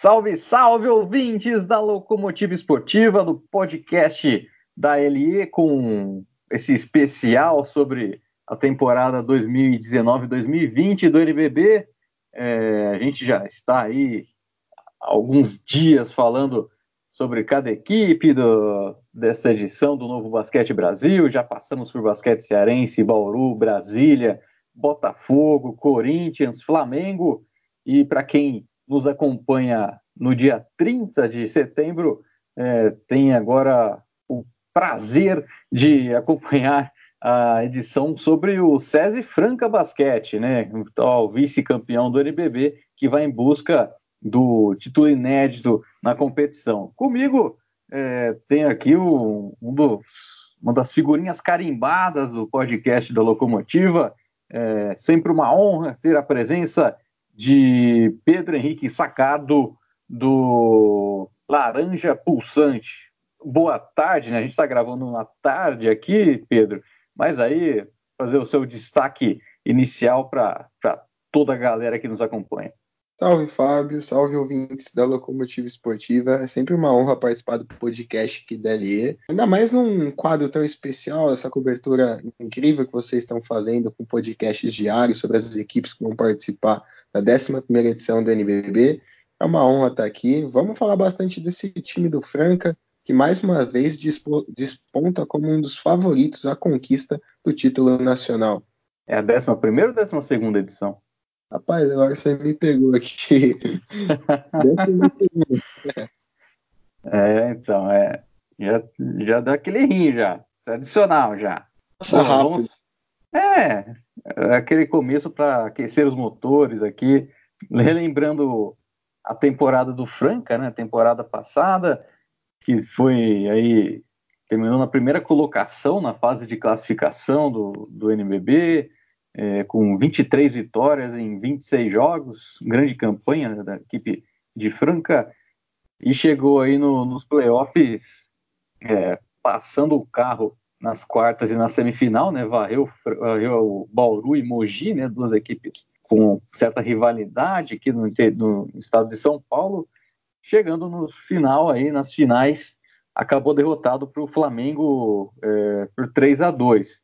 Salve, salve, ouvintes da Locomotiva Esportiva, do podcast da LE, com esse especial sobre a temporada 2019-2020 do NBB. É, a gente já está aí alguns dias falando sobre cada equipe do, desta edição do Novo Basquete Brasil. Já passamos por Basquete Cearense, Bauru, Brasília, Botafogo, Corinthians, Flamengo. E para quem nos acompanha no dia 30 de setembro, é, tem agora o prazer de acompanhar a edição sobre o SESI Franca Basquete, né? O vice-campeão do NBB, que vai em busca do título inédito na competição. Comigo é, tem aqui um, um dos, uma das figurinhas carimbadas do podcast da Locomotiva. É sempre uma honra ter a presença de Pedro Henrique Sacado, do Laranja Pulsante. Boa tarde, né? A gente está gravando uma tarde aqui, Pedro, mas aí fazer o seu destaque inicial para toda a galera que nos acompanha. Salve Fábio, salve ouvintes da Locomotiva Esportiva. É sempre uma honra participar do podcast aqui da LE. Ainda mais num quadro tão especial, essa cobertura incrível que vocês estão fazendo com podcasts diários sobre as equipes que vão participar da 11 edição do NBB. É uma honra estar aqui. Vamos falar bastante desse time do Franca, que mais uma vez desponta como um dos favoritos à conquista do título nacional. É a 11 ou 12 edição? Rapaz, agora você me pegou aqui. é, então, é. Já, já dá aquele rim já. Tradicional já. Nossa, rápido. Vamos, é, é, aquele começo para aquecer os motores aqui. Relembrando a temporada do Franca, né? Temporada passada, que foi aí. Terminou na primeira colocação na fase de classificação do, do NBB é, com 23 vitórias em 26 jogos, grande campanha né, da equipe de Franca, e chegou aí no, nos playoffs é, passando o carro nas quartas e na semifinal, né, varreu, varreu o Bauru e Mogi, né, duas equipes com certa rivalidade aqui no, no estado de São Paulo, chegando no final aí, nas finais, acabou derrotado para o Flamengo é, por 3 a 2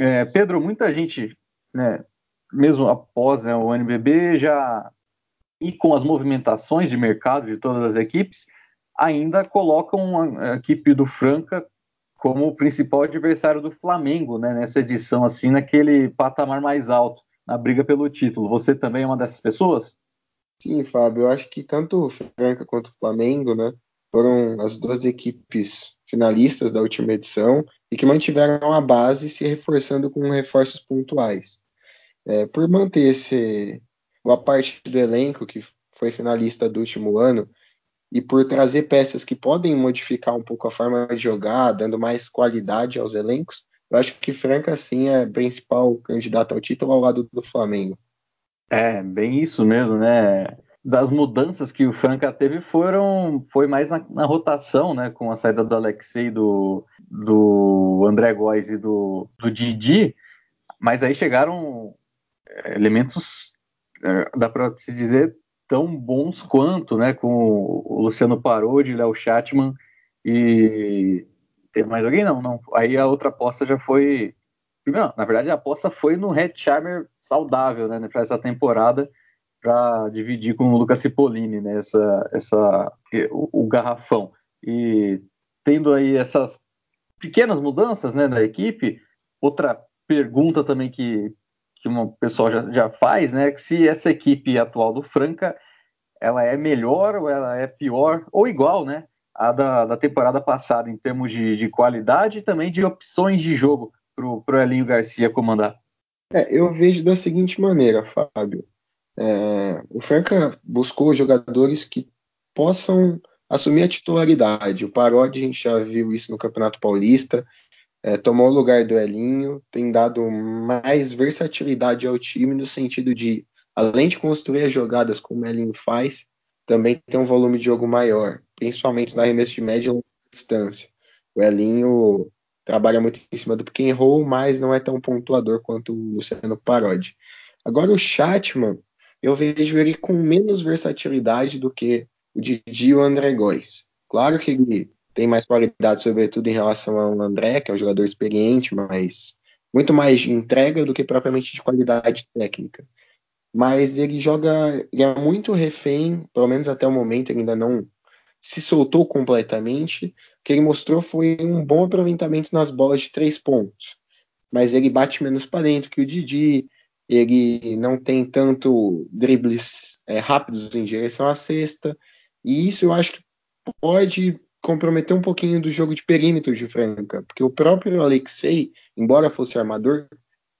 é, Pedro, muita gente né, mesmo após né, o NBB, já e com as movimentações de mercado de todas as equipes, ainda colocam a equipe do Franca como o principal adversário do Flamengo, né, nessa edição, assim, naquele patamar mais alto, na briga pelo título. Você também é uma dessas pessoas? Sim, Fábio, eu acho que tanto o Franca quanto o Flamengo, né, foram as duas equipes finalistas da última edição e que mantiveram a base se reforçando com reforços pontuais. É, por manter esse, boa parte do elenco que foi finalista do último ano e por trazer peças que podem modificar um pouco a forma de jogar, dando mais qualidade aos elencos, eu acho que Franca sim é principal candidato ao título ao lado do Flamengo. É, bem isso mesmo, né? Das mudanças que o Franca teve foram foi mais na, na, rotação, né, com a saída do Alexei, do, do André Góes e do, do Didi, mas aí chegaram é, elementos, é, dá para se dizer, tão bons quanto, né, com o Luciano Parodi, Léo Chatman e tem mais alguém? Não, não. Aí a outra aposta já foi, não, na verdade a aposta foi no Red Charmer saudável, né, para essa temporada, para dividir com o Lucas Cipollini, né, essa, essa, o, o, garrafão. E tendo aí essas pequenas mudanças né, da equipe, outra pergunta também que, que o pessoal já, já faz, né, que se essa equipe atual do Franca, ela é melhor ou ela é pior, ou igual, né, a da, da temporada passada, em termos de, de qualidade e também de opções de jogo para o Elinho Garcia comandar? É, eu vejo da seguinte maneira, Fábio. É, o Franca buscou jogadores que possam assumir a titularidade. O Parodi, a gente já viu isso no Campeonato Paulista, é, tomou o lugar do Elinho, tem dado mais versatilidade ao time no sentido de, além de construir as jogadas como o Elinho faz, também tem um volume de jogo maior, principalmente na arremesso de média e longa distância. O Elinho trabalha muito em cima do pick mas não é tão pontuador quanto o Luciano Parodi. Agora o Chatman, eu vejo ele com menos versatilidade do que o Didi e o André Góes. Claro que ele tem mais qualidade, sobretudo em relação ao André, que é um jogador experiente, mas muito mais de entrega do que propriamente de qualidade técnica. Mas ele joga, ele é muito refém, pelo menos até o momento, ele ainda não se soltou completamente. O que ele mostrou foi um bom aproveitamento nas bolas de três pontos. Mas ele bate menos para dentro que o Didi, ele não tem tanto dribles é, rápidos em direção à cesta. E isso eu acho que pode comprometer um pouquinho do jogo de perímetro de Franca, porque o próprio Alexei, embora fosse armador,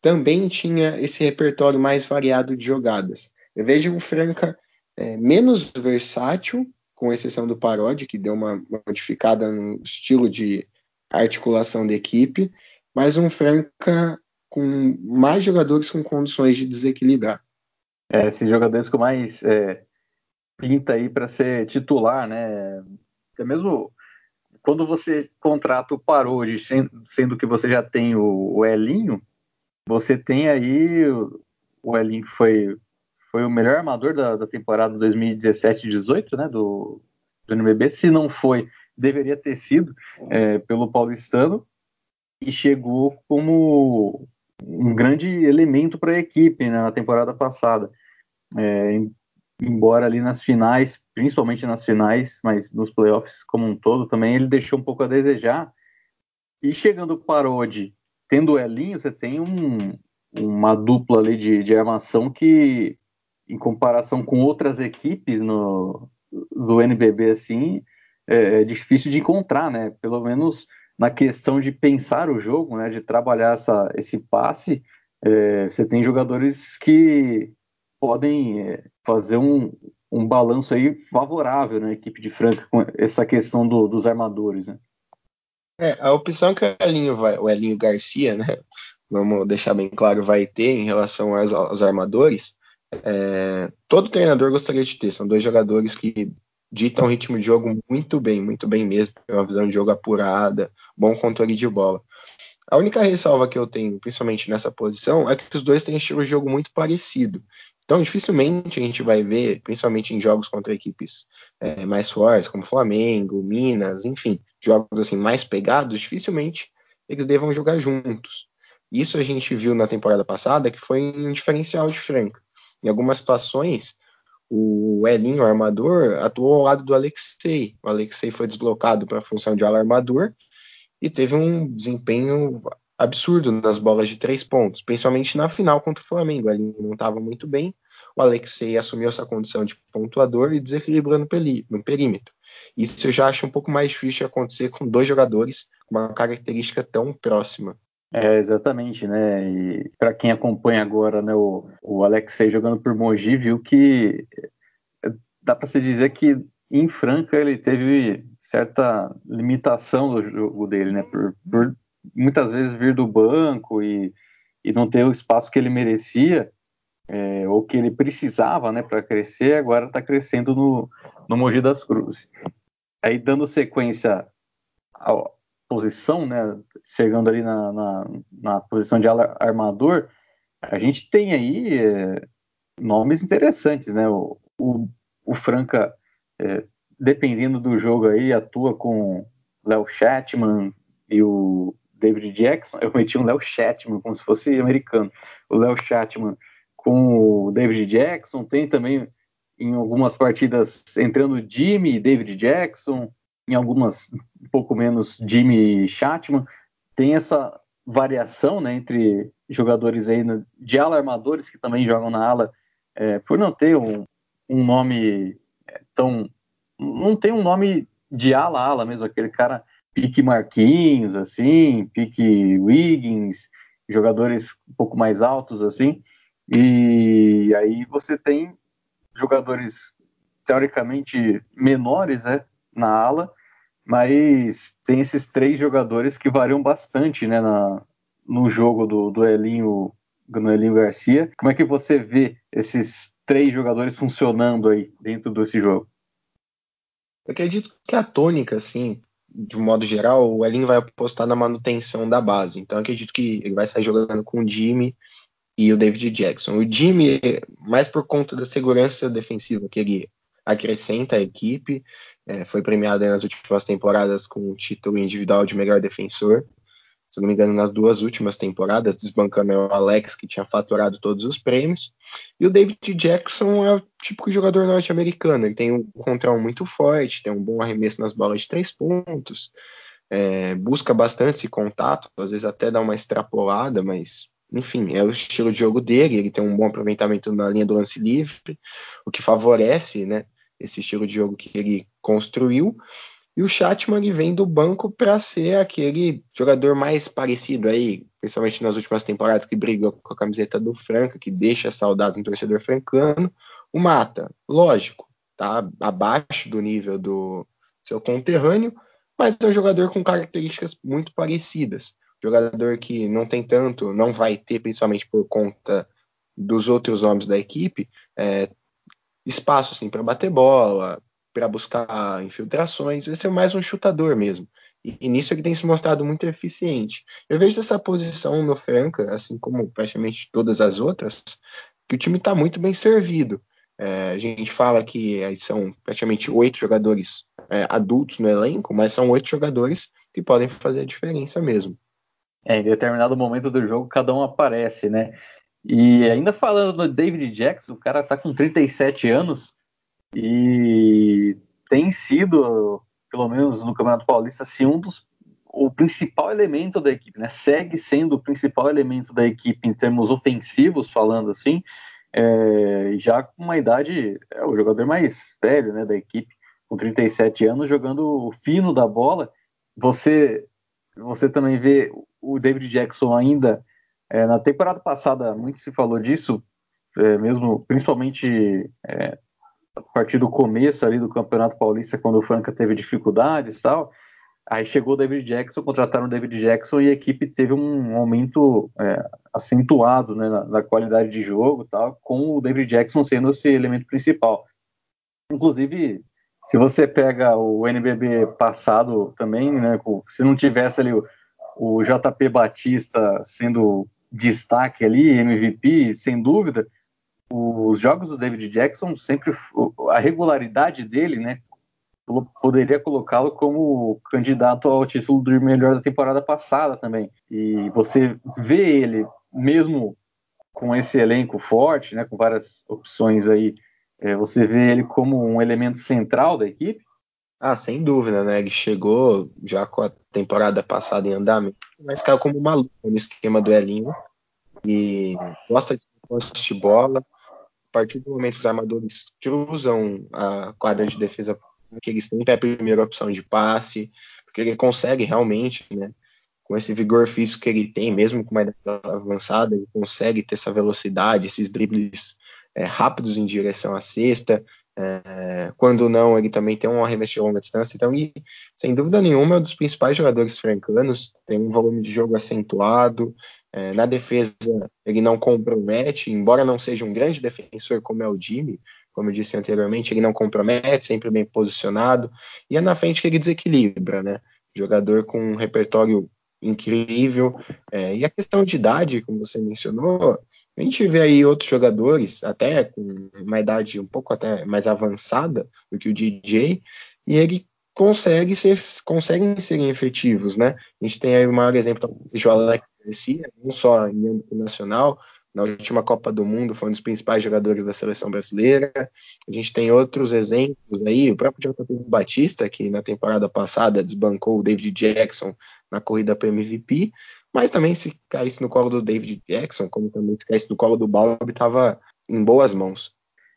também tinha esse repertório mais variado de jogadas. Eu vejo o Franca é, menos versátil, com exceção do Parodi, que deu uma modificada no estilo de articulação da equipe, mas um Franca com mais jogadores com condições de desequilibrar. É, esses jogadores com mais é, pinta aí para ser titular, né? Até mesmo quando você contrata o Parodi, sendo que você já tem o, o Elinho, você tem aí o Elinho que foi, foi o melhor armador da, da temporada 2017-18, né? Do, do NBB. Se não foi, deveria ter sido é, pelo paulistano e chegou como um grande elemento para a equipe né, na temporada passada. É, embora ali nas finais, principalmente nas finais, mas nos playoffs como um todo também, ele deixou um pouco a desejar. E chegando o Parodi, tendo o Elinho, você tem um, uma dupla ali de, de armação que, em comparação com outras equipes no, do NBB, assim, é, é difícil de encontrar, né? Pelo menos na questão de pensar o jogo, né? De trabalhar essa, esse passe, é, você tem jogadores que podem é, fazer um, um balanço aí favorável na equipe de Franca com essa questão do, dos armadores, né? É, a opção que o Elinho, vai, o Elinho Garcia, né? Vamos deixar bem claro, vai ter em relação aos, aos armadores. É, todo treinador gostaria de ter. São dois jogadores que ditam o ritmo de jogo muito bem, muito bem mesmo. Uma visão de jogo apurada, bom controle de bola. A única ressalva que eu tenho, principalmente nessa posição, é que os dois têm estilo de jogo muito parecido. Então, dificilmente a gente vai ver, principalmente em jogos contra equipes é, mais fortes, como Flamengo, Minas, enfim, jogos assim mais pegados, dificilmente eles devam jogar juntos. Isso a gente viu na temporada passada, que foi um diferencial de Franca. Em algumas situações, o Elinho, o armador, atuou ao lado do Alexei. O Alexei foi deslocado para a função de alarmador e teve um desempenho absurdo nas bolas de três pontos, principalmente na final contra o Flamengo. Ele não estava muito bem. O Alexei assumiu essa condição de pontuador e desequilibrou no, no perímetro. Isso eu já acho um pouco mais difícil de acontecer com dois jogadores com uma característica tão próxima. É, exatamente, né? E para quem acompanha agora né, o, o Alexei jogando por Mogi, viu que dá para se dizer que em Franca ele teve certa limitação do jogo dele, né? Por, por muitas vezes vir do banco e, e não ter o espaço que ele merecia é, ou que ele precisava né, para crescer, agora está crescendo no, no Mogi das Cruzes. Aí dando sequência à posição, né, chegando ali na, na, na posição de armador, a gente tem aí é, nomes interessantes, né? O, o, o Franca, é, dependendo do jogo aí, atua com Léo Chatman e o David Jackson, eu meti um Léo Chatman, como se fosse americano. O Léo Chatman com o David Jackson, tem também em algumas partidas entrando Jimmy David Jackson, em algumas um pouco menos Jimmy Chatman. Tem essa variação né, entre jogadores aí de ala armadores que também jogam na ala, é, por não ter um, um nome é, tão. Não tem um nome de ala ala mesmo, aquele cara pique Marquinhos, assim, pique Wiggins, jogadores um pouco mais altos, assim. E aí você tem jogadores teoricamente menores, né, na ala, mas tem esses três jogadores que variam bastante, né, na, no jogo do, do Elinho, do Elinho Garcia. Como é que você vê esses três jogadores funcionando aí dentro desse jogo? Eu acredito que a tônica, assim, de um modo geral, o Elinho vai apostar na manutenção da base. Então acredito que ele vai sair jogando com o Jimmy e o David Jackson. O Jimmy, mais por conta da segurança defensiva que ele acrescenta a equipe. É, foi premiado nas últimas temporadas com o título individual de melhor defensor. Se não me engano, nas duas últimas temporadas, desbancando o Alex, que tinha faturado todos os prêmios. E o David Jackson é o típico jogador norte-americano. Ele tem um controle muito forte, tem um bom arremesso nas bolas de três pontos, é, busca bastante esse contato, às vezes até dá uma extrapolada, mas enfim, é o estilo de jogo dele, ele tem um bom aproveitamento na linha do lance livre, o que favorece, né, esse estilo de jogo que ele construiu. E o Chatman vem do banco para ser aquele jogador mais parecido aí, principalmente nas últimas temporadas que brigou com a camiseta do Franca, que deixa saudades no torcedor francano. O Mata, lógico, tá abaixo do nível do seu conterrâneo, mas é um jogador com características muito parecidas. Jogador que não tem tanto, não vai ter, principalmente por conta dos outros nomes da equipe, é, espaço assim, para bater bola, para buscar infiltrações, vai ser mais um chutador mesmo. E, e, nisso ele tem se mostrado muito eficiente. Eu vejo essa posição no Franca, assim como praticamente todas as outras, que o time está muito bem servido. É, a gente fala que são praticamente oito jogadores é, adultos no elenco, mas são oito jogadores que podem fazer a diferença mesmo. É, em determinado momento do jogo, cada um aparece, né? E ainda falando do David Jackson, o cara tá com 37 anos e tem sido, pelo menos no Campeonato Paulista, assim, um dos o principal elemento da equipe, né? Segue sendo o principal elemento da equipe em termos ofensivos, falando assim, é, já com uma idade, é o jogador mais velho né, da equipe, com 37 anos, jogando o fino da bola. Você, você também vê o David Jackson ainda, é, na temporada passada, muito se falou disso, é, mesmo, principalmente é, a partir do começo ali do Campeonato Paulista, quando o Franca teve dificuldades e tal, Aí chegou o David Jackson, contrataram o David Jackson e a equipe teve um aumento é, acentuado né, na, na, qualidade de jogo, tal, com o David Jackson sendo esse elemento principal. Inclusive, se você pega o NBB passado também, né, com, se não tivesse ali o, o JP Batista sendo destaque ali, MVP, sem dúvida, os jogos do David Jackson sempre a regularidade dele, né, poderia colocá-lo como candidato ao título do melhor da temporada passada também. E você vê ele, mesmo com esse elenco forte, né, com várias opções aí, é, você vê ele como um elemento central da equipe? Ah, sem dúvida, né? Ele chegou já com a temporada passada em andamento, mas caiu como maluco no esquema do Elinho e gosta de de bola. A partir do momento que os armadores cruzam a quadra de defesa que ele sempre é a primeira opção de passe, porque ele consegue realmente, né, com esse vigor físico que ele tem, mesmo com uma idade avançada, ele consegue ter essa velocidade, esses dribles é, rápidos em direção à cesta. É, quando não, ele também tem um arremesso de longa distância. Então, sem dúvida nenhuma, é um dos principais jogadores francanos. Tem um volume de jogo acentuado. É, na defesa, ele não compromete, embora não seja um grande defensor como é o Jimmy, como eu disse anteriormente, ele não compromete, sempre bem posicionado, e é na frente que ele desequilibra, né? Jogador com um repertório incrível. É, e a questão de idade, como você mencionou, a gente vê aí outros jogadores, até com uma idade um pouco até mais avançada do que o DJ, e ele consegue ser, conseguem ser efetivos, né? A gente tem aí o maior exemplo do Alex Garcia, não só em âmbito nacional, na última Copa do Mundo foi um dos principais jogadores da seleção brasileira. A gente tem outros exemplos aí, o próprio JP Batista, que na temporada passada desbancou o David Jackson na corrida para MVP, mas também se caísse no colo do David Jackson, como também se caísse no colo do Bob, estava em boas mãos.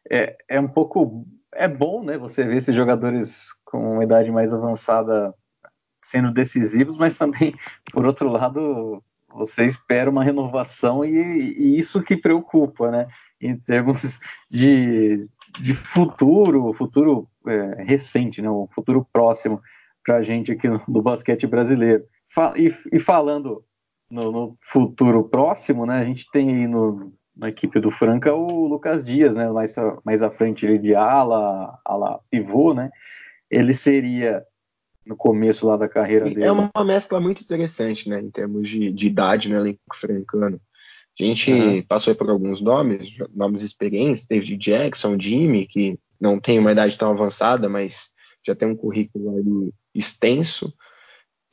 É, é um pouco. É bom, né? Você ver esses jogadores com uma idade mais avançada sendo decisivos, mas também, por outro lado, você espera uma renovação e, e, isso que preocupa, né? Em termos de, de futuro, futuro é, recente, né? O futuro próximo para a gente aqui no, no, basquete brasileiro. Fa e, e, falando no, no, futuro próximo, né? A gente tem aí no, na equipe do Franca o Lucas Dias, né? Mais, mais à frente ele de ala, ala pivô, né? Ele seria no começo lá da carreira dele. É uma mescla muito interessante, né, em termos de, de idade no elenco francano. A gente uhum. passou por alguns nomes, nomes experientes, David Jackson, Jimmy, que não tem uma idade tão avançada, mas já tem um currículo ali extenso.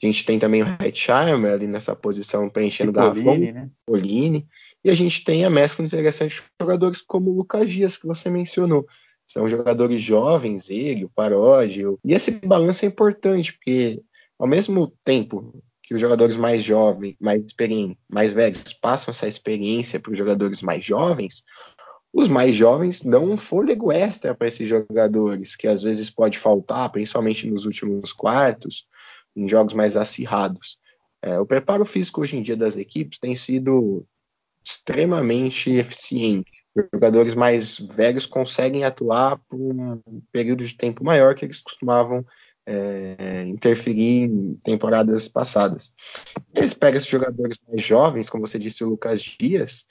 A gente tem também o Hetzheimer ali nessa posição preenchendo o garrafão, né? Polini. E a gente tem a mescla interessante de jogadores como o Lucas Dias, que você mencionou. São jogadores jovens, ele, o Paródio. E esse balanço é importante, porque ao mesmo tempo que os jogadores mais jovens, mais experientes, mais velhos passam essa experiência para os jogadores mais jovens, os mais jovens dão um fôlego extra para esses jogadores, que às vezes pode faltar, principalmente nos últimos quartos, em jogos mais acirrados. É, o preparo físico hoje em dia das equipes tem sido extremamente eficiente. Jogadores mais velhos conseguem atuar por um período de tempo maior que eles costumavam é, interferir em temporadas passadas. Eles pegam esses jogadores mais jovens, como você disse, o Lucas Dias,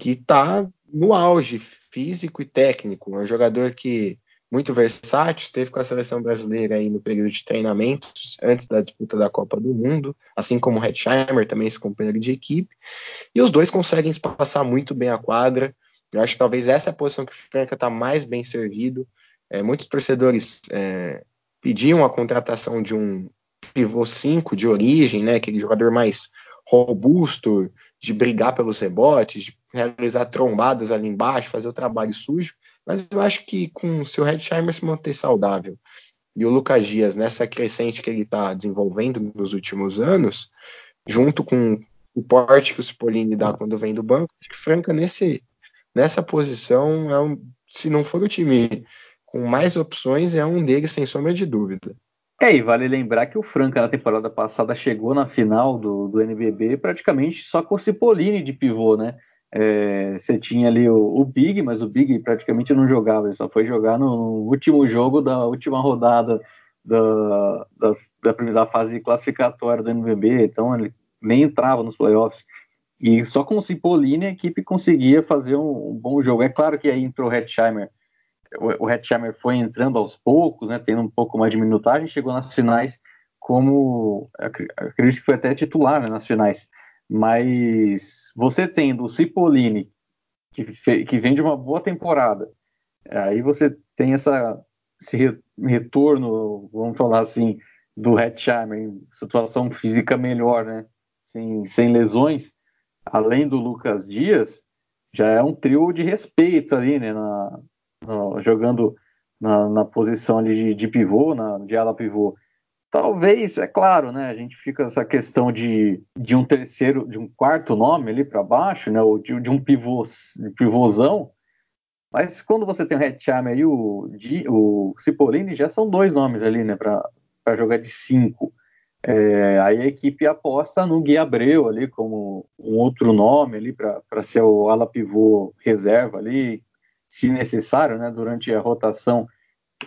que está no auge físico e técnico. É um jogador que muito versátil, esteve com a seleção brasileira aí no período de treinamentos antes da disputa da Copa do Mundo, assim como o Hetzheimer, também esse companheiro de equipe. E os dois conseguem passar muito bem a quadra. Eu acho que talvez essa é a posição que o Franca está mais bem servido. É, muitos torcedores é, pediam a contratação de um pivô 5 de origem, né, aquele jogador mais robusto, de brigar pelos rebotes, de realizar trombadas ali embaixo, fazer o trabalho sujo. Mas eu acho que com o seu Redsheimer se manter saudável e o Lucas Dias nessa crescente que ele está desenvolvendo nos últimos anos, junto com o porte que o Cipollini dá quando vem do banco, acho que Franca nesse, nessa posição é um, se não for o time com mais opções, é um deles sem sombra de dúvida. É, e vale lembrar que o Franca na temporada passada chegou na final do, do NBB praticamente só com o Cipollini de pivô, né? É, você tinha ali o, o, Big, mas o Big praticamente não jogava, ele só foi jogar no último jogo da última rodada da, da, da primeira fase classificatória do NBB, então ele nem entrava nos playoffs. E só com o Cipollini a equipe conseguia fazer um, um bom jogo. É claro que aí entrou o Hetzheimer o, o Hetzheimer foi entrando aos poucos, né, tendo um pouco mais de minutagem, chegou nas finais como, acredito que foi até titular né, nas finais, mas você tendo o Cipollini, que, que vem de uma boa temporada, aí você tem essa, esse retorno, vamos falar assim, do Hetzheimer situação física melhor, né, sem, sem lesões, além do Lucas Dias, já é um trio de respeito ali, né, na, no, jogando na, na, posição de, de pivô, na, de ala pivô. Talvez, é claro, né? A gente fica essa questão de, de um terceiro, de um quarto nome ali para baixo, né? Ou de, de um pivô, pivôzão. Mas quando você tem o Hetzheimer e o, o Cipollini, já são dois nomes ali, né? Para jogar de cinco. É, aí a equipe aposta no Gui Abreu ali como um outro nome ali para ser o ala pivô reserva ali, se necessário, né, durante a rotação,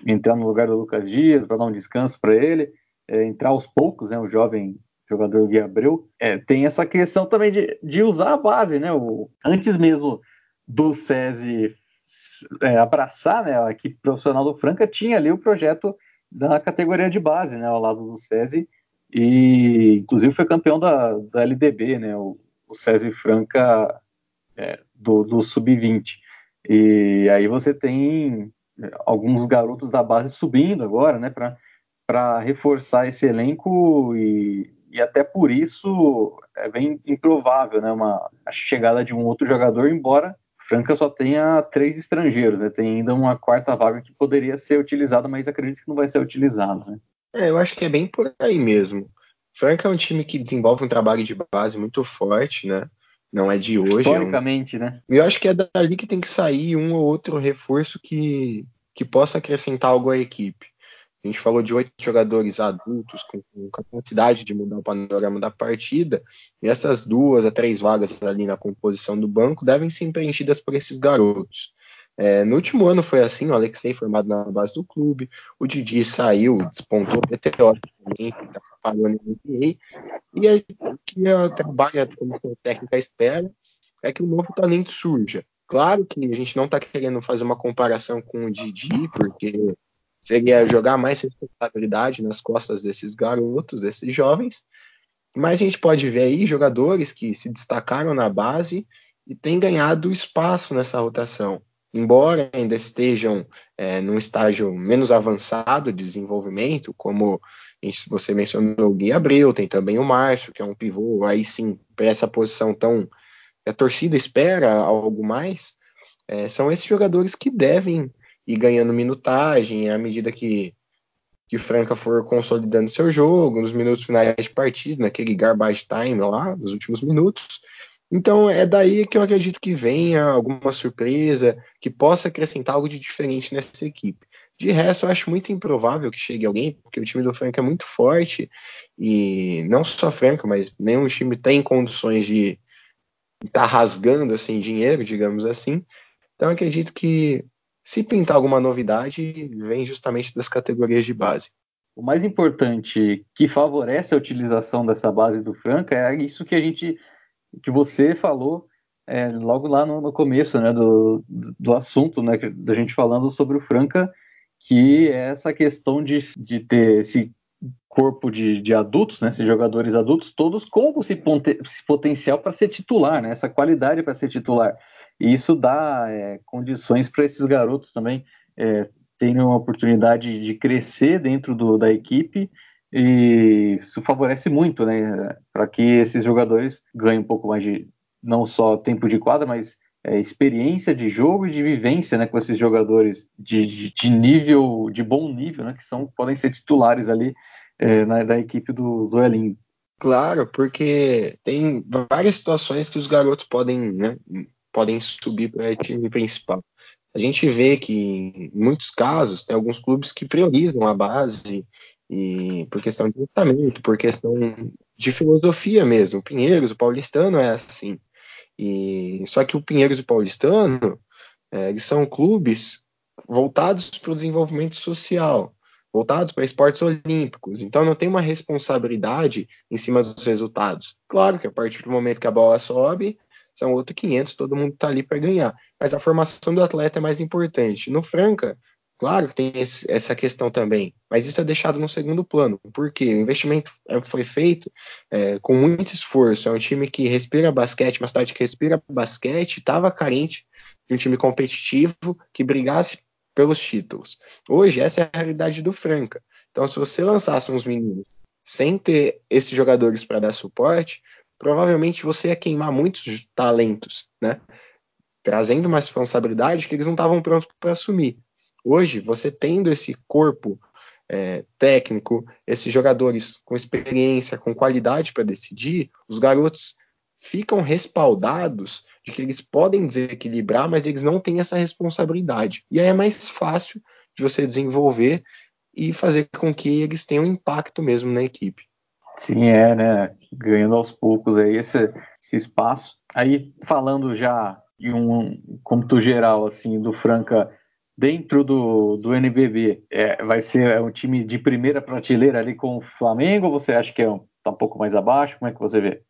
entrar no lugar do Lucas Dias para dar um descanso para ele, é, entrar aos poucos, né, o jovem jogador Gui Abreu, é, tem essa questão também de, de usar a base, né, o, antes mesmo do SESI é, abraçar né, a equipe profissional do Franca, tinha ali o projeto da categoria de base, né, ao lado do SESI, e inclusive foi campeão da, da LDB, né, o, o SESI Franca é, do, do Sub-20. E aí você tem é, alguns garotos da base subindo agora, né, para reforçar esse elenco e, e até por isso é bem improvável, né, uma, a chegada de um outro jogador, embora Franca só tenha três estrangeiros, né, tem ainda uma quarta vaga que poderia ser utilizada, mas acredito que não vai ser utilizada, né. É, eu acho que é bem por aí mesmo. Franca é um time que desenvolve um trabalho de base muito forte, né? Não é de hoje. Historicamente, é um... né? Eu acho que é dali que tem que sair um ou outro reforço que, que possa acrescentar algo à equipe. A gente falou de oito jogadores adultos com, com, capacidade de mudar o panorama da partida, e essas duas a três vagas ali na composição do banco devem ser preenchidas por esses garotos. É, no último ano foi assim, o Alexei formado na base do clube, o Didi saiu, despontou meteoricamente, está pagando no NBA, e aí, o que a trabalha a comissão técnica espera é que o novo talento surja. Claro que a gente não está querendo fazer uma comparação com o Didi, porque seria jogar mais responsabilidade nas costas desses garotos, desses jovens, mas a gente pode ver aí jogadores que se destacaram na base e têm ganhado espaço nessa rotação. Embora ainda estejam é, num estágio menos avançado de desenvolvimento, como você mencionou o Gui Abreu, tem também o Márcio, que é um pivô, aí sim, para essa posição tão. A torcida espera algo mais. É, são esses jogadores que devem ir ganhando minutagem à medida que, que Franca for consolidando seu jogo, nos minutos finais de partida, naquele garbage time lá, nos últimos minutos. Então é daí que eu acredito que venha alguma surpresa, que possa acrescentar algo de diferente nessa equipe. De resto, eu acho muito improvável que chegue alguém, porque o time do Franca é muito forte e não só Franca, mas nenhum time tem condições de estar tá rasgando assim dinheiro, digamos assim. Então acredito que se pintar alguma novidade, vem justamente das categorias de base. O mais importante que favorece a utilização dessa base do Franca é isso que a gente, que você falou é, logo lá no, no começo, né, do, do assunto, né, da gente falando sobre o Franca que é essa questão de, de ter esse corpo de, de adultos, né, esses jogadores adultos, todos com esse, esse potencial para ser titular, né, essa qualidade para ser titular. E isso dá é, condições para esses garotos também é, terem uma oportunidade de crescer dentro do, da equipe e isso favorece muito, né, para que esses jogadores ganhem um pouco mais de não só tempo de quadra, mas é, experiência de jogo e de vivência né, com esses jogadores de, de, de, nível, de bom nível, né, que são, podem ser titulares ali é, na, da equipe do, do Elinho. Claro, porque tem várias situações que os garotos podem, né, podem subir para o time principal. A gente vê que, em muitos casos, tem alguns clubes que priorizam a base e por questão de tratamento, por questão de filosofia mesmo. O Pinheiros, o Paulistano é assim. E só que o Pinheiros e o Paulistano, é, eles são clubes voltados para o desenvolvimento social, voltados para esportes olímpicos. Então não tem uma responsabilidade em cima dos resultados. Claro que a partir do momento que a bola sobe, são outros 500, todo mundo está ali para ganhar. Mas a formação do atleta é mais importante. No Franca, Claro que tem esse, essa questão também, mas isso é deixado no segundo plano, porque o investimento é, foi feito é, com muito esforço. É um time que respira basquete, uma cidade que respira basquete, estava carente de um time competitivo que brigasse pelos títulos. Hoje, essa é a realidade do Franca. Então, se você lançasse uns meninos sem ter esses jogadores para dar suporte, provavelmente você ia queimar muitos talentos, né? Trazendo uma responsabilidade que eles não estavam prontos para assumir. Hoje, você tendo esse corpo é, técnico, esses jogadores com experiência, com qualidade para decidir, os garotos ficam respaldados de que eles podem desequilibrar, mas eles não têm essa responsabilidade. E aí é mais fácil de você desenvolver e fazer com que eles tenham impacto mesmo na equipe. Sim, é, né? Ganhando aos poucos aí esse, esse espaço. Aí falando já em um cômputo geral assim do Franca dentro do, do NBB, é, vai ser é um time de primeira prateleira ali com o Flamengo ou você acha que é um, tá um pouco mais abaixo? Como é que você vê?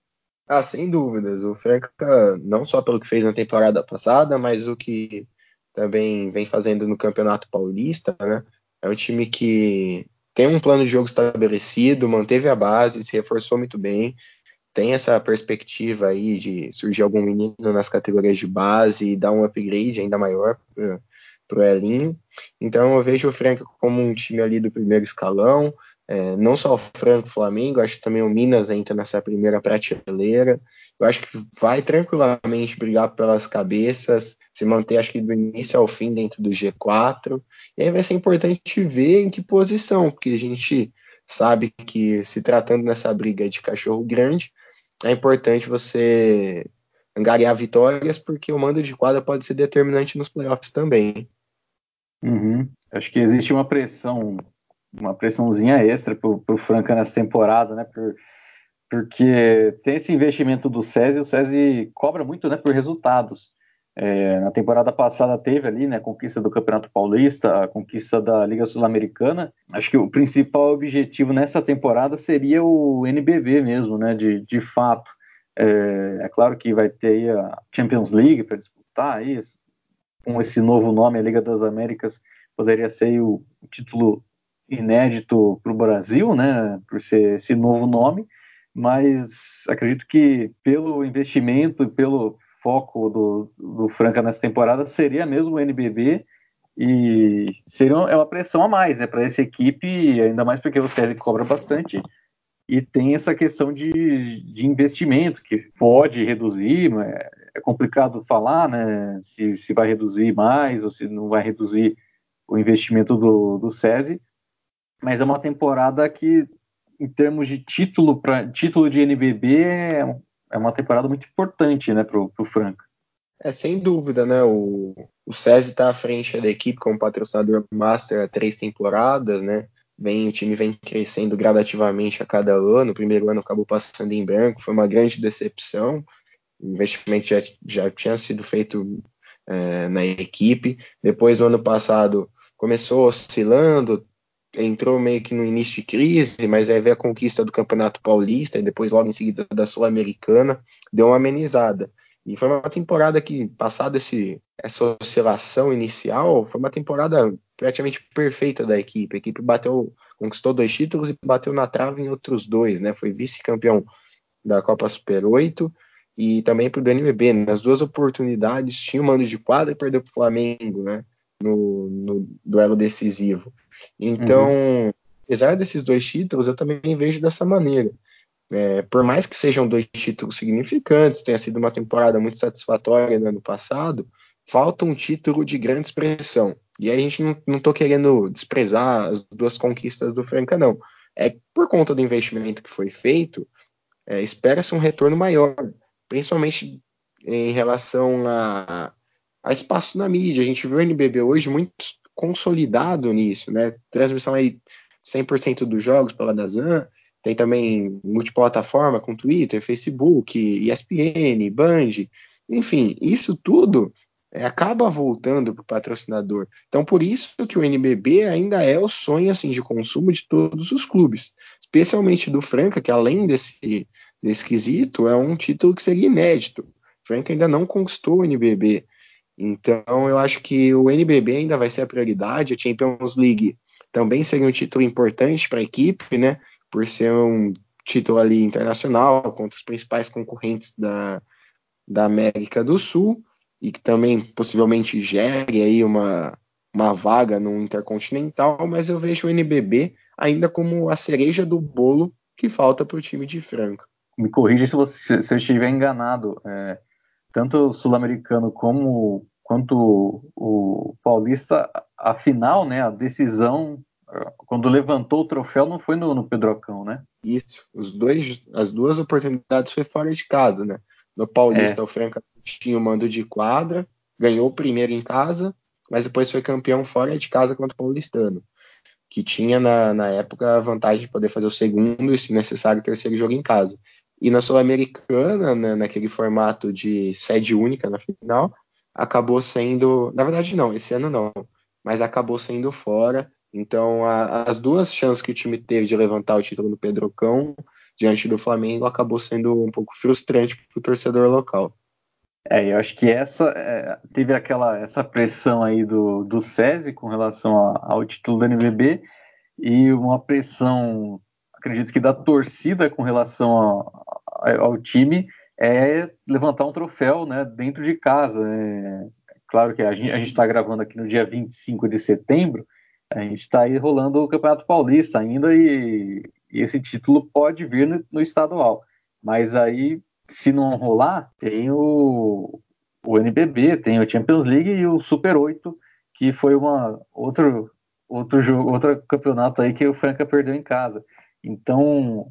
Ah, sem dúvidas. O Franca, não só pelo que fez na temporada passada, mas o que também vem fazendo no Campeonato Paulista, né? É um time que tem um plano de jogo estabelecido, manteve a base, se reforçou muito bem, tem essa perspectiva aí de surgir algum menino nas categorias de base e dar um upgrade ainda maior pro Elinho. Então eu vejo o Franca como um time ali do primeiro escalão, é, não só o Franco Flamengo, acho que também o Minas entra nessa primeira prateleira. Eu acho que vai tranquilamente brigar pelas cabeças, se manter, acho que do início ao fim dentro do G4. E aí vai ser importante ver em que posição, porque a gente sabe que se tratando nessa briga de cachorro grande, é importante você angariar vitórias, porque o mando de quadra pode ser determinante nos playoffs também. Uhum. Acho que existe uma pressão, uma pressãozinha extra para o Franca nessa temporada, né? Por, porque tem esse investimento do SESI, o SESI cobra muito né, por resultados. É, na temporada passada teve ali né, a conquista do Campeonato Paulista, a conquista da Liga Sul-Americana. Acho que o principal objetivo nessa temporada seria o NBV mesmo, né, de, de fato. É, é claro que vai ter a Champions League para disputar aí, com esse novo nome, a Liga das Américas, poderia ser o, título inédito para o Brasil, né, por ser esse novo nome, mas acredito que pelo investimento, pelo foco do, do Franca nessa temporada seria mesmo o NBB e seria uma, é uma pressão a mais né, para essa equipe, ainda mais porque o César cobra bastante e tem essa questão de, de investimento que pode reduzir, é, é complicado falar né, se, se vai reduzir mais ou se não vai reduzir o investimento do, do SESI, mas é uma temporada que, em termos de título, para título de NBB, é, é uma temporada muito importante né, para o Franca. É, sem dúvida, né? O, o SESI está à frente da equipe como patrocinador master há três temporadas, né? Vem, o time vem crescendo gradativamente a cada ano. O primeiro ano acabou passando em branco, foi uma grande decepção. O investimento já, já tinha sido feito é, na equipe. Depois, no ano passado, começou oscilando, entrou meio que no início de crise, mas aí veio a conquista do Campeonato Paulista e depois, logo em seguida, da Sul-Americana, deu uma amenizada. E foi uma temporada que, passada esse, essa oscilação inicial, foi uma temporada praticamente perfeita da equipe. A equipe bateu, conquistou dois títulos e bateu na trave em outros dois, né? Foi vice-campeão da Copa Super 8 e também para o DNBB. Nas duas oportunidades tinha o mando de quadra e perdeu para o Flamengo, né? No, no, duelo decisivo. Então, uhum. apesar desses dois títulos, eu também vejo dessa maneira. É, por mais que sejam dois títulos significantes, tenha sido uma temporada muito satisfatória no ano passado, falta um título de grande expressão. E aí a gente não, não querendo desprezar as duas conquistas do Franca, não. É por conta do investimento que foi feito, é, espera-se um retorno maior principalmente em relação a, a espaço na mídia. A gente viu o NBB hoje muito consolidado nisso, né? Transmissão aí 100% dos jogos pela Dazan, tem também multiplataforma com Twitter, Facebook, ESPN, Band, enfim, isso tudo é, acaba voltando para o patrocinador. Então, por isso que o NBB ainda é o sonho assim de consumo de todos os clubes, especialmente do Franca, que além desse nesse quesito, é um título que seria inédito. Frank ainda não conquistou o NBB. Então, eu acho que o NBB ainda vai ser a prioridade. A Champions League também seria um título importante para a equipe, né? Por ser um título ali internacional contra os principais concorrentes da, da América do Sul e que também possivelmente gere aí uma, uma vaga no Intercontinental, mas eu vejo o NBB ainda como a cereja do bolo que falta para o time de Franca me corrija se, você, se eu estiver enganado, é, tanto o sul-americano como quanto o paulista, a final, né, a decisão, quando levantou o troféu, não foi no, no Pedrocão, né? Isso, os dois, as duas oportunidades foi fora de casa, né? No paulista, é. o Franca tinha o mando de quadra, ganhou o primeiro em casa, mas depois foi campeão fora de casa contra o paulistano que tinha na, na época a vantagem de poder fazer o segundo e, se necessário, o terceiro jogo em casa. E na Sul-Americana, né, naquele formato de sede única na final, acabou sendo. Na verdade, não, esse ano não, mas acabou sendo fora. Então, a, as duas chances que o time teve de levantar o título no Pedrocão diante do Flamengo acabou sendo um pouco frustrante para o torcedor local. É, eu acho que essa é, teve aquela essa pressão aí do, do SESI com relação a, ao título do NBB e uma pressão acredito que da torcida com relação ao, ao time é levantar um troféu né, dentro de casa. É, claro que a gente está gravando aqui no dia 25 de setembro, a gente está aí rolando o Campeonato Paulista ainda e, e esse título pode vir no, no, estadual. Mas aí, se não rolar, tem o, o NBB, tem o Champions League e o Super 8, que foi uma outro outro jogo, outro campeonato aí que o Franca perdeu em casa. Então,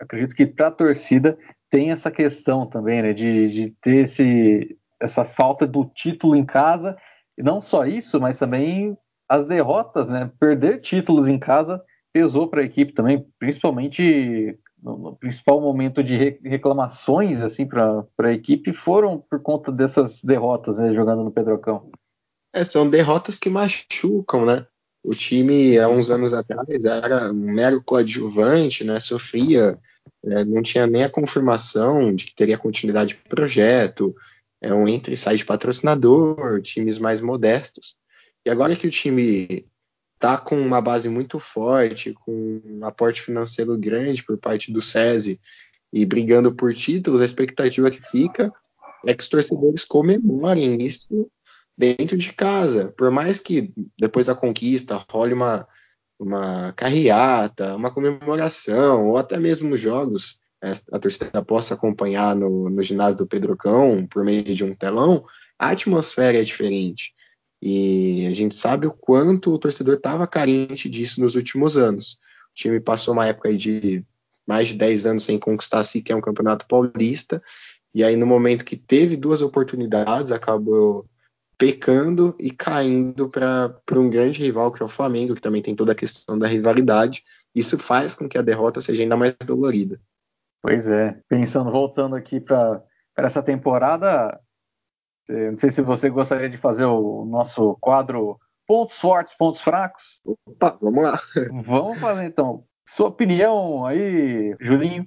acredito que para a torcida tem essa questão também, né, de, de ter esse, essa falta do título em casa, e não só isso, mas também as derrotas, né, perder títulos em casa pesou para a equipe também, principalmente no, no, principal momento de reclamações assim para a equipe foram por conta dessas derrotas, né, jogando no Pedrocão. É, são derrotas que machucam, né? O time, há uns anos atrás, era um mero coadjuvante, né? Sofria, é, não tinha nem a confirmação de que teria continuidade de projeto, é um entre e sai de patrocinador, times mais modestos. E agora que o time está com uma base muito forte, com um aporte financeiro grande por parte do SESI e brigando por títulos, a expectativa que fica é que os torcedores comemorem isso dentro de casa. Por mais que depois da conquista role uma, uma carreata, uma comemoração, ou até mesmo jogos, a torcida possa acompanhar no, no ginásio do Pedrocão por meio de um telão, a atmosfera é diferente. E a gente sabe o quanto o torcedor estava carente disso nos últimos anos. O time passou uma época de mais de 10 anos sem conquistar sequer um campeonato paulista, e aí no momento que teve duas oportunidades, acabou pecando e caindo para um grande rival que é o Flamengo, que também tem toda a questão da rivalidade. Isso faz com que a derrota seja ainda mais dolorida. Pois é. Pensando, voltando aqui para essa temporada, não sei se você gostaria de fazer o nosso quadro pontos fortes, pontos fracos. Opa, vamos lá. Vamos fazer então. Sua opinião aí, Julinho,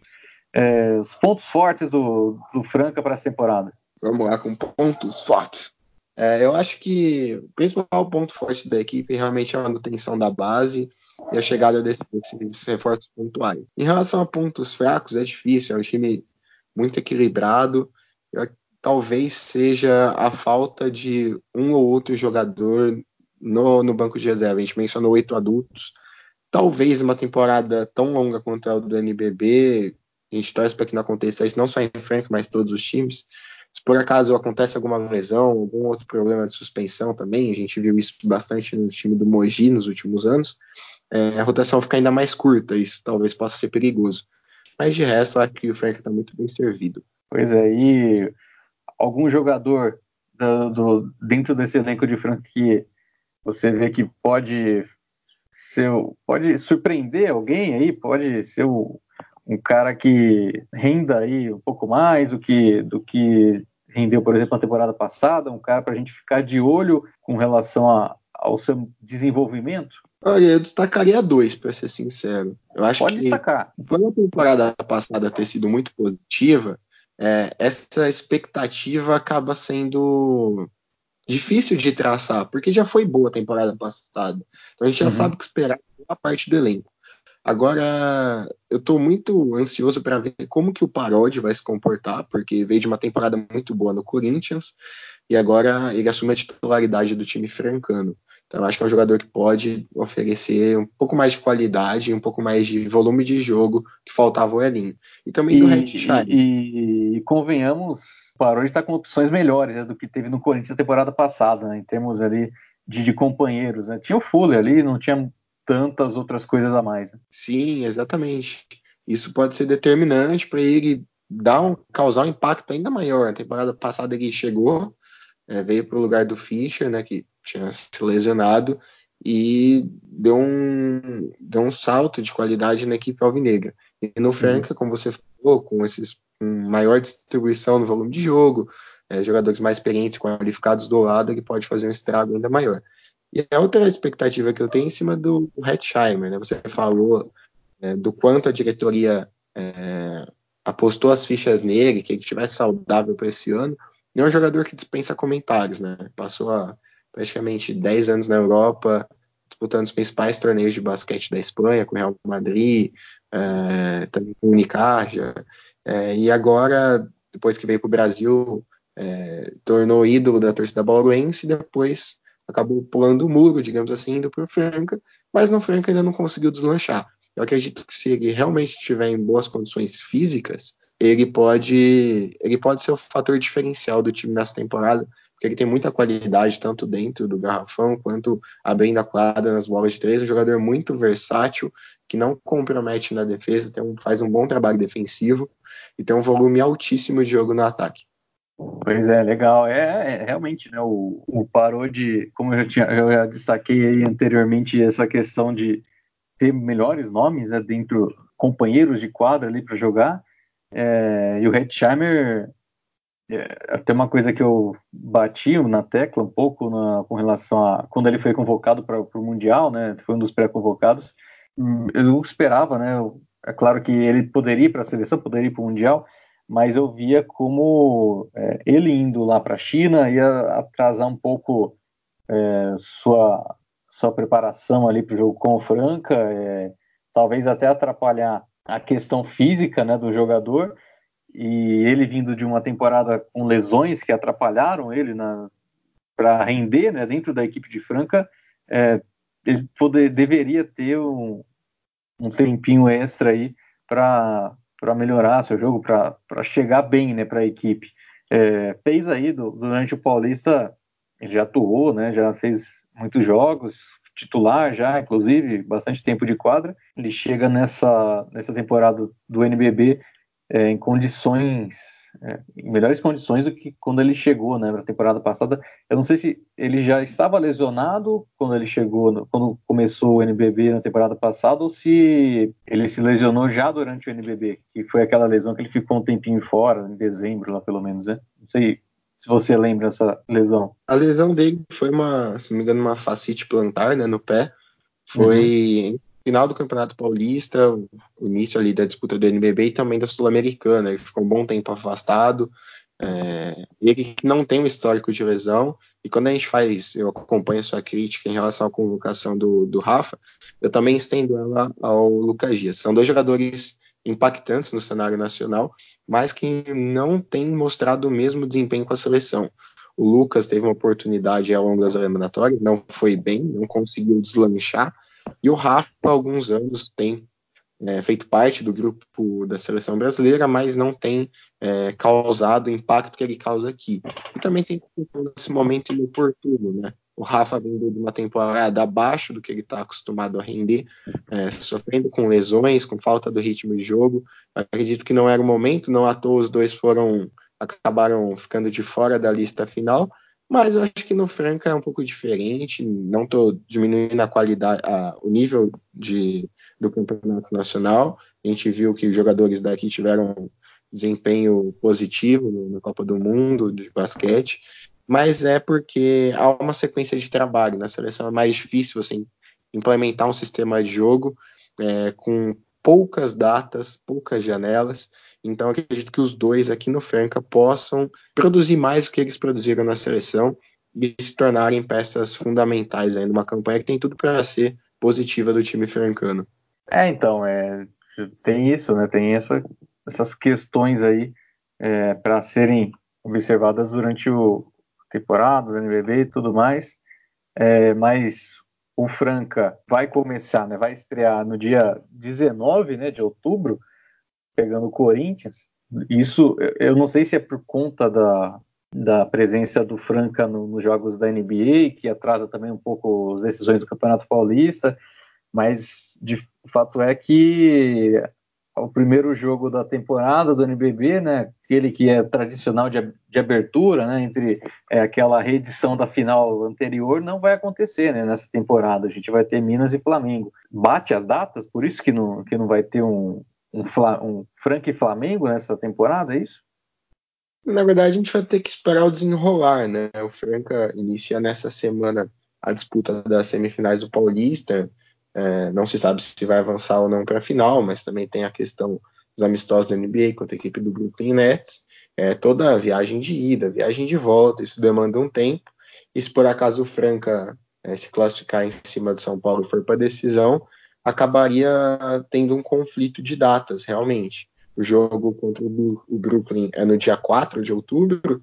é, os pontos fortes do, do Franca para essa temporada. Vamos lá com pontos fortes. É, eu acho que o principal ponto forte da equipe realmente é a manutenção da base e a chegada desses, desses reforços pontuais. Em relação a pontos fracos, é difícil, é um time muito equilibrado. Eu, talvez seja a falta de um ou outro jogador no, no banco de reserva. A gente mencionou oito adultos. Talvez uma temporada tão longa quanto a do NBB, a gente torce para que não aconteça isso, não só em Frank, mas todos os times. Se por acaso acontece alguma lesão, algum outro problema de suspensão também, a gente viu isso bastante no time do Mogi nos últimos anos, é, a rotação fica ainda mais curta, isso talvez possa ser perigoso. Mas de resto, acho que o Frank está muito bem servido. Pois é, e algum jogador do, do, dentro desse elenco de Frank que você vê que pode ser, pode surpreender alguém aí, pode ser o, um cara que renda aí um pouco mais do que, do que rendeu, por exemplo, na temporada passada, um cara para a gente ficar de olho com relação a, ao seu desenvolvimento? Olha, eu destacaria dois, para ser sincero. Eu acho Pode que destacar. Por a temporada passada ter sido muito positiva, é, essa expectativa acaba sendo difícil de traçar, porque já foi boa a temporada passada. Então a gente já uhum. sabe o que esperar a parte do elenco. Agora, eu estou muito ansioso para ver como que o Parodi vai se comportar, porque veio de uma temporada muito boa no Corinthians e agora ele assume a titularidade do time francano. Então, acho que é um jogador que pode oferecer um pouco mais de qualidade, um pouco mais de volume de jogo que faltava o Elinho. E também e, do Red E, e, e, convenhamos, o Parodi está com opções melhores né, do que teve no Corinthians na temporada passada, né, em termos ali de, de companheiros. Né. Tinha o Fuller ali, não tinha tantas outras coisas a mais. Né? Sim, exatamente. Isso pode ser determinante para ele dar um, causar um impacto ainda maior. Na temporada passada ele chegou, é, veio para o lugar do Fischer, né, que tinha se lesionado, e deu um, deu um salto de qualidade na equipe alvinegra. E no Franca, uhum. como você falou, com esses com maior distribuição no volume de jogo, é, jogadores mais experientes, qualificados do lado, ele pode fazer um estrago ainda maior. E a outra expectativa que eu tenho é em cima do Hetzheimer, né? Você falou é, do quanto a diretoria é, apostou as fichas nele, que ele estivesse saudável para esse ano. E é um jogador que dispensa comentários, né? Passou há praticamente 10 anos na Europa, disputando os principais torneios de basquete da Espanha, com o Real Madrid, é, também com o Unicaja. É, e agora, depois que veio para o Brasil, é, tornou ídolo da torcida baloguense e depois acabou pulando o muro, digamos assim, indo para o Franca, mas no Franca ainda não conseguiu deslanchar. Eu acredito que se ele realmente estiver em boas condições físicas, ele pode, ele pode ser o fator diferencial do time nessa temporada, porque ele tem muita qualidade, tanto dentro do garrafão quanto abrindo a quadra nas bolas de três. Um jogador muito versátil, que não compromete na defesa, um, faz um bom trabalho defensivo e tem um volume altíssimo de jogo no ataque. Pois é, legal. É, é realmente, né? O, o parou de, como eu já, tinha, eu já destaquei anteriormente, essa questão de ter melhores nomes né, dentro, companheiros de quadra ali para jogar. É, e o Hetzheimer, é, até uma coisa que eu bati na tecla um pouco na, com relação a quando ele foi convocado para o Mundial, né? Foi um dos pré-convocados. Hum, eu esperava, né? É claro que ele poderia ir para a seleção, poderia ir para o Mundial, mas eu via como é, ele indo lá para a China ia atrasar um pouco é, sua, sua preparação ali para o jogo com o Franca, é, talvez até atrapalhar a questão física né, do jogador. E ele vindo de uma temporada com lesões que atrapalharam ele para render né, dentro da equipe de Franca, é, ele poder, deveria ter um, um tempinho extra aí para melhorar seu jogo, para chegar bem né, para a equipe. É, fez aí do, durante o Paulista, ele já atuou, né, já fez muitos jogos, titular já, inclusive, bastante tempo de quadra. Ele chega nessa, nessa temporada do NBB é, em condições é, em melhores condições do que quando ele chegou né, na temporada passada. Eu não sei se ele já estava lesionado quando ele chegou, quando começou o NBB na temporada passada, ou se ele se lesionou já durante o NBB, que foi aquela lesão que ele ficou um tempinho fora, em dezembro lá pelo menos, né? Não sei se você lembra essa lesão. A lesão dele foi uma, se não me engano, uma facite plantar, né, no pé. Foi uhum final do Campeonato Paulista, o início ali da disputa do NBB e também da Sul-Americana. Ele ficou um bom tempo afastado. É, ele não tem um histórico de lesão, e quando a gente faz, eu acompanho a sua crítica em relação à convocação do, do Rafa, eu também estendo ela ao Lucas Dias. São dois jogadores impactantes no cenário nacional, mas que não têm mostrado o mesmo desempenho com a seleção. O Lucas teve uma oportunidade ao longo das eliminatórias, não foi bem, não conseguiu deslanchar, e o Rafa, há alguns anos, tem é, feito parte do grupo da seleção brasileira, mas não tem é, causado o impacto que ele causa aqui. E também tem esse momento inoportuno, né? O Rafa vindo de uma temporada abaixo do que ele está acostumado a render, é, sofrendo com lesões, com falta do ritmo de jogo. acredito que não era o momento, não à toa os dois foram acabaram ficando de fora da lista final, mas eu acho que no Franca é um pouco diferente. Não estou diminuindo a qualidade, a, o nível de, do campeonato nacional. A gente viu que os jogadores daqui tiveram desempenho positivo na Copa do Mundo de basquete, mas é porque há uma sequência de trabalho. Na seleção é mais difícil assim, implementar um sistema de jogo é, com poucas datas, poucas janelas. Então acredito que os dois aqui no Franca possam produzir mais do que eles produziram na seleção e se tornarem peças fundamentais aí numa campanha que tem tudo para ser positiva do time francano. É, então, é, tem isso, né? Tem essa, essas questões aí é, para serem observadas durante o temporada, o NBB e tudo mais. É, mas o Franca vai começar, né? Vai estrear no dia 19, né, de outubro pegando o Corinthians. Isso eu não sei se é por conta da, da presença do Franca no, nos jogos da NBA, que atrasa também um pouco as decisões do Campeonato Paulista, mas de, fato é que o primeiro jogo da temporada do NBB, né, aquele que é tradicional de, de abertura, né, entre é, aquela reedição da final anterior, não vai acontecer né, nessa temporada. A gente vai ter Minas e Flamengo. Bate as datas, por isso que não, que não vai ter um, um, um Frank e Flamengo nessa temporada, é isso? Na verdade, a gente vai ter que esperar o desenrolar, né? O Franca inicia nessa semana a disputa das semifinais do Paulista. É, não se sabe se vai avançar ou não para a final, mas também tem a questão dos amistosos da NBA contra a equipe do Brooklyn Nets. É, toda a viagem de ida, viagem de volta, isso demanda um tempo. E se por acaso o Franca é, se classificar em cima do São Paulo e for para decisão, acabaria tendo um conflito de datas, realmente. O jogo contra o Brooklyn é no dia 4 de outubro,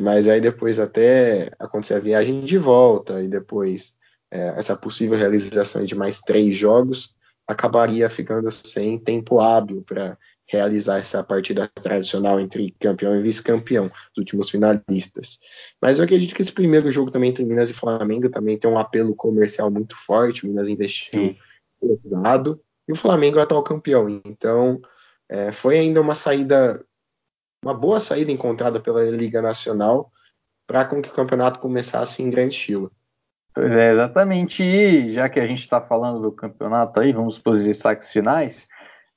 mas aí depois até acontecer a viagem de volta e depois é, essa possível realização de mais três jogos acabaria ficando sem tempo hábil para realizar essa partida tradicional entre campeão e vice-campeão, os últimos finalistas. Mas eu acredito que esse primeiro jogo também entre Minas e Flamengo também tem um apelo comercial muito forte. Minas investiu Sim lado, e o Flamengo é atual campeão. Então, é, foi ainda uma saída, uma boa saída encontrada pela Liga Nacional para com que o campeonato começasse em grande estilo. Pois é, exatamente. E já que a gente está falando do campeonato aí, vamos para os destaques finais.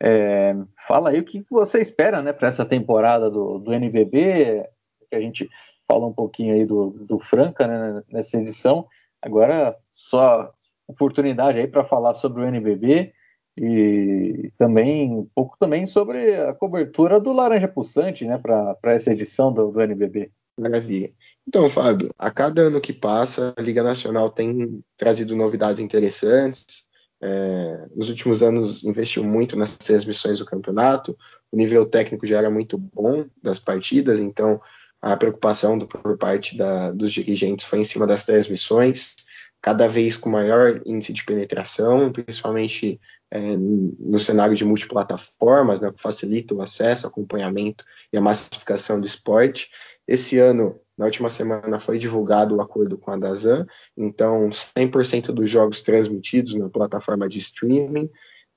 É, fala aí o que você espera né, para essa temporada do, do NBB, que a gente fala um pouquinho aí do, do Franca né, nessa edição. Agora, só oportunidade aí para falar sobre o NBB e também um pouco também sobre a cobertura do Laranja Pulsante, né, para essa edição do, do NBB. Maravilha. Então, Fábio, a cada ano que passa, a Liga Nacional tem trazido novidades interessantes, é, nos últimos anos investiu muito nas transmissões do campeonato, o nível técnico já era muito bom das partidas, então a preocupação do, por parte da, dos dirigentes foi em cima das transmissões, cada vez com maior índice de penetração, principalmente é, no cenário de multiplataformas, né, que facilita o acesso, acompanhamento e a massificação do esporte. Esse ano, na última semana, foi divulgado o acordo com a Dazan, então 100% dos jogos transmitidos na plataforma de streaming.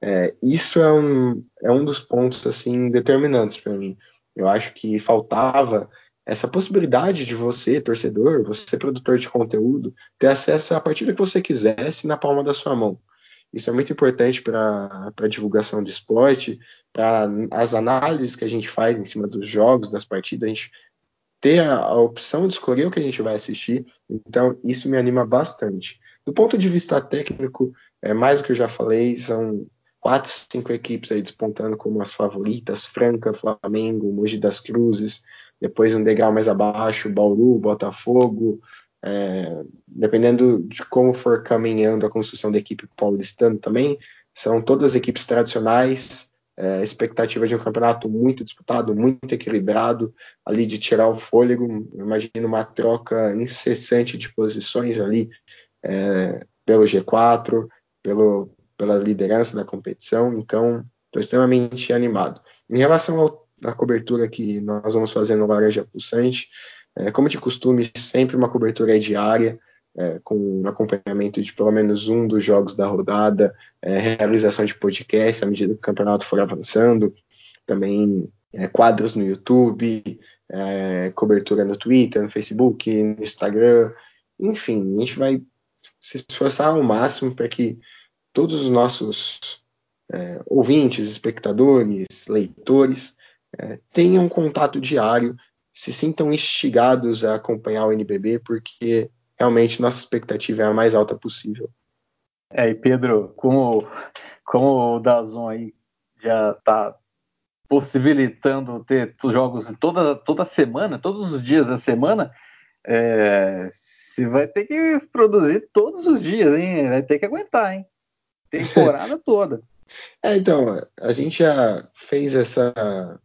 É, isso é um, é um dos pontos assim determinantes para mim. Eu acho que faltava essa possibilidade de você, torcedor, você produtor de conteúdo, ter acesso a partir do que você quisesse na palma da sua mão. Isso é muito importante para a divulgação de esporte, para as análises que a gente faz em cima dos jogos, das partidas, a gente ter a, a, opção de escolher o que a gente vai assistir. Então, isso me anima bastante. Do ponto de vista técnico, é mais do que eu já falei, são quatro, cinco equipes aí despontando como as favoritas: Franca, Flamengo, Mogi das Cruzes, depois um degrau mais abaixo, Bauru, Botafogo. É, dependendo de como for caminhando a construção da equipe paulistana também, são todas equipes tradicionais, é, expectativa de um campeonato muito disputado, muito equilibrado, ali de tirar o fôlego. Imagino uma troca incessante de posições ali é, pelo G4, pelo, pela liderança da competição. Então, estou extremamente animado. Em relação à cobertura que nós vamos fazer no Laranja Pulsante, é, como de costume, sempre uma cobertura diária é, com acompanhamento de pelo menos um dos jogos da rodada, é, realização de podcast à medida que o campeonato for avançando, também é, quadros no YouTube, é, cobertura no Twitter, no Facebook, no Instagram, enfim, a gente vai se esforçar ao máximo para que todos os nossos é, ouvintes, espectadores, leitores é, tenham contato diário, se sintam instigados a acompanhar o NBB, porque realmente nossa expectativa é a mais alta possível. É, e Pedro, como, como o Dazon aí já está possibilitando ter jogos toda, toda semana, todos os dias da semana, é, você vai ter que produzir todos os dias, hein? Vai ter que aguentar, hein? Temporada toda. É, então, a gente já fez essa.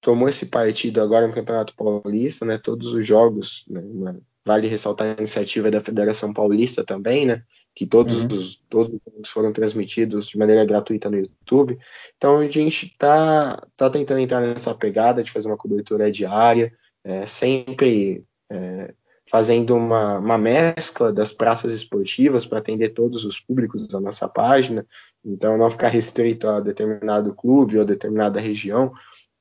Tomou esse partido agora no Campeonato Paulista, né? Todos os jogos, né? Vale ressaltar a iniciativa da Federação Paulista também, né? Que todos, uhum. os, todos foram transmitidos de maneira gratuita no YouTube. Então a gente está tá tentando entrar nessa pegada de fazer uma cobertura diária, é, sempre é, fazendo uma, uma mescla das praças esportivas para atender todos os públicos da nossa página. Então não ficar restrito a determinado clube ou determinada região.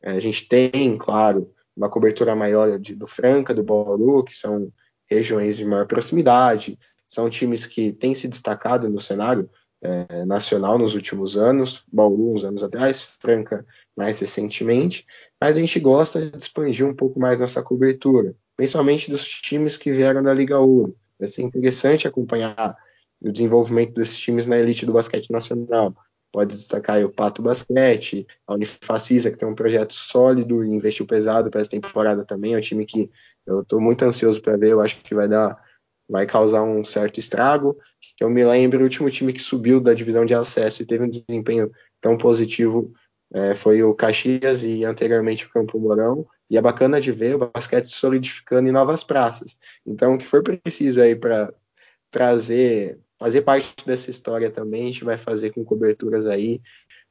É, a gente tem, claro, uma cobertura maior de, do Franca, do Bauru, que são regiões de maior proximidade. São times que têm se destacado no cenário é, nacional nos últimos anos, Bauru uns anos atrás, Franca mais recentemente, mas a gente gosta de expandir um pouco mais nossa cobertura, principalmente dos times que vieram da Liga Ouro. Vai ser interessante acompanhar o desenvolvimento desses times na elite do basquete nacional. Pode destacar o Pato Basquete, a Unifacisa, que tem um projeto sólido e investiu pesado para essa temporada também. É um time que eu estou muito ansioso para ver, eu acho que vai dar, vai causar um certo estrago. Eu me lembro, o último time que subiu da divisão de acesso e teve um desempenho tão positivo é, foi o Caxias e anteriormente o Campo Mourão. E é bacana de ver o basquete solidificando em novas praças. Então, o que for preciso aí para trazer, fazer parte dessa história também, a gente vai fazer com coberturas aí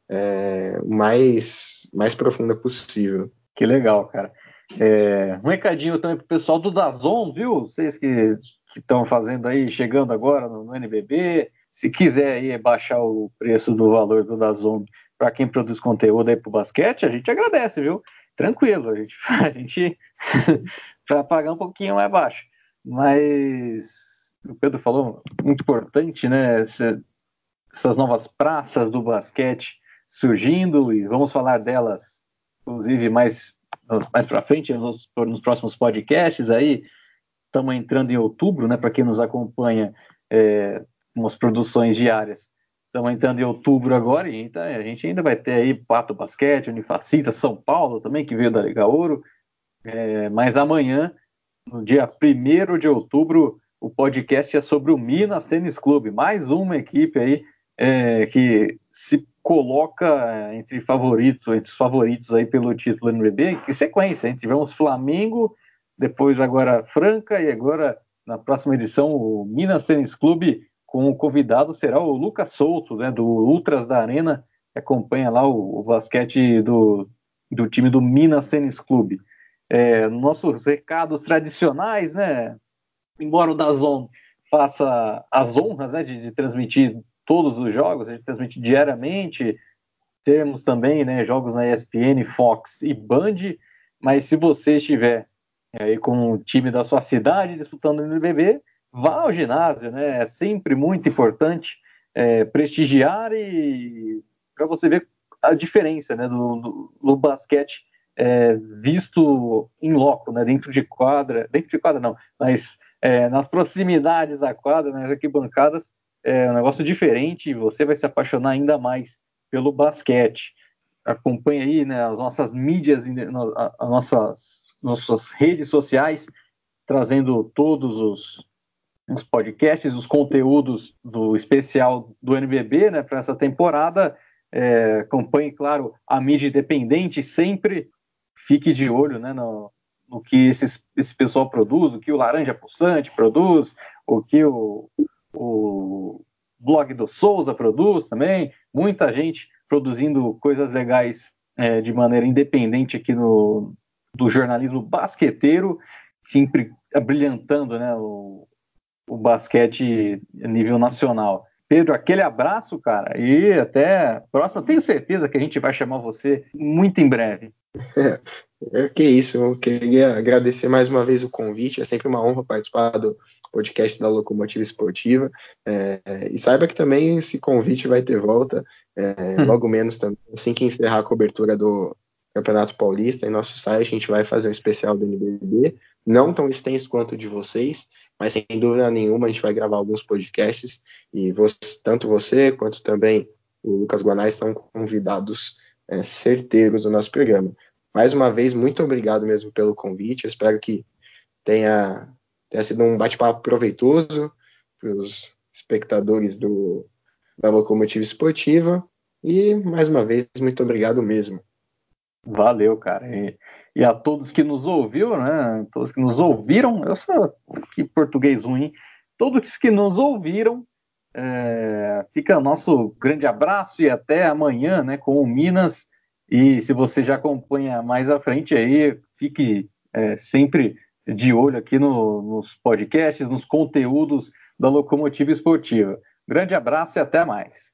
é, mais, mais profunda possível. Que legal, cara. É, um recadinho também pro pessoal do Dazon, viu? Vocês que estão fazendo aí, chegando agora no, no, NBB, se quiser aí baixar o preço do valor do Dazon para quem produz conteúdo aí pro basquete, a gente agradece, viu? Tranquilo, a gente, a gente para pagar um pouquinho mais baixo. Mas o Pedro falou, muito importante, né? Essa, essas novas praças do basquete surgindo e vamos falar delas, inclusive mais mais para frente, nos, nos, próximos podcasts aí. Estamos entrando em outubro, né? Para quem nos acompanha, é, umas produções diárias. Estamos entrando em outubro agora, e então a gente ainda vai ter aí Pato Basquete, Unifacista, São Paulo também, que veio da Liga Ouro. É, mas amanhã, no dia 1 de outubro, o podcast é sobre o Minas Tênis Clube, mais uma equipe aí é, que se coloca entre favoritos, entre os favoritos aí pelo título NBB. Que sequência, hein? Tivemos Flamengo, depois agora Franca e agora na próxima edição o Minas Tênis Clube com o convidado será o Lucas Souto, né, do Ultras da Arena, que acompanha lá o, o basquete do, do time do Minas Tênis Clube. É, nossos recados tradicionais, né? Embora o Dazon faça as honras né, de, de transmitir todos os jogos, a gente transmite diariamente. Temos também né, jogos na ESPN, Fox e Band, mas se você estiver aí com o time da sua cidade disputando o NBB, vá ao ginásio, né? É sempre muito importante é, prestigiar e para você ver a diferença né, do, do, do basquete é, visto em loco, né, dentro de quadra, dentro de quadra não, mas é, nas proximidades da quadra, nas arquibancadas, é um negócio diferente e você vai se apaixonar ainda mais pelo basquete. Acompanhe aí né, as nossas mídias, as nossas, nossas redes sociais, trazendo todos os, os podcasts, os conteúdos do especial do NBB né, para essa temporada. É, acompanhe, claro, a mídia independente, sempre fique de olho né, no, no que esses, esse pessoal produz, o que o Laranja Pulsante produz, o que o, o blog do Souza produz também, muita gente produzindo coisas legais é, de maneira independente aqui no do jornalismo basqueteiro, sempre brilhantando né, o, o basquete a nível nacional. Pedro, aquele abraço, cara, e até a próxima. Tenho certeza que a gente vai chamar você muito em breve. É, que isso, eu queria agradecer mais uma vez o convite. É sempre uma honra participar do podcast da Locomotiva Esportiva. É, e saiba que também esse convite vai ter volta, é, hum. logo menos também, assim que encerrar a cobertura do Campeonato Paulista. Em nosso site a gente vai fazer um especial do NBB, não tão extenso quanto o de vocês, mas sem dúvida nenhuma a gente vai gravar alguns podcasts e você, tanto você quanto também o Lucas Guanais são convidados é, certeiros do nosso programa. Mais uma vez, muito obrigado mesmo pelo convite. Eu espero que tenha, tenha sido um bate-papo proveitoso para os espectadores do, da Locomotiva Esportiva. E, mais uma vez, muito obrigado mesmo. Valeu, cara. E, e, a todos que nos ouviram, né? Todos que nos ouviram, eu sou que português ruim. Todos que nos ouviram, é, fica nosso grande abraço e até amanhã, né? Com o Minas. E se você já acompanha mais à frente aí, fique é, sempre de olho aqui no, nos podcasts, nos conteúdos da Locomotiva Esportiva. Grande abraço e até mais.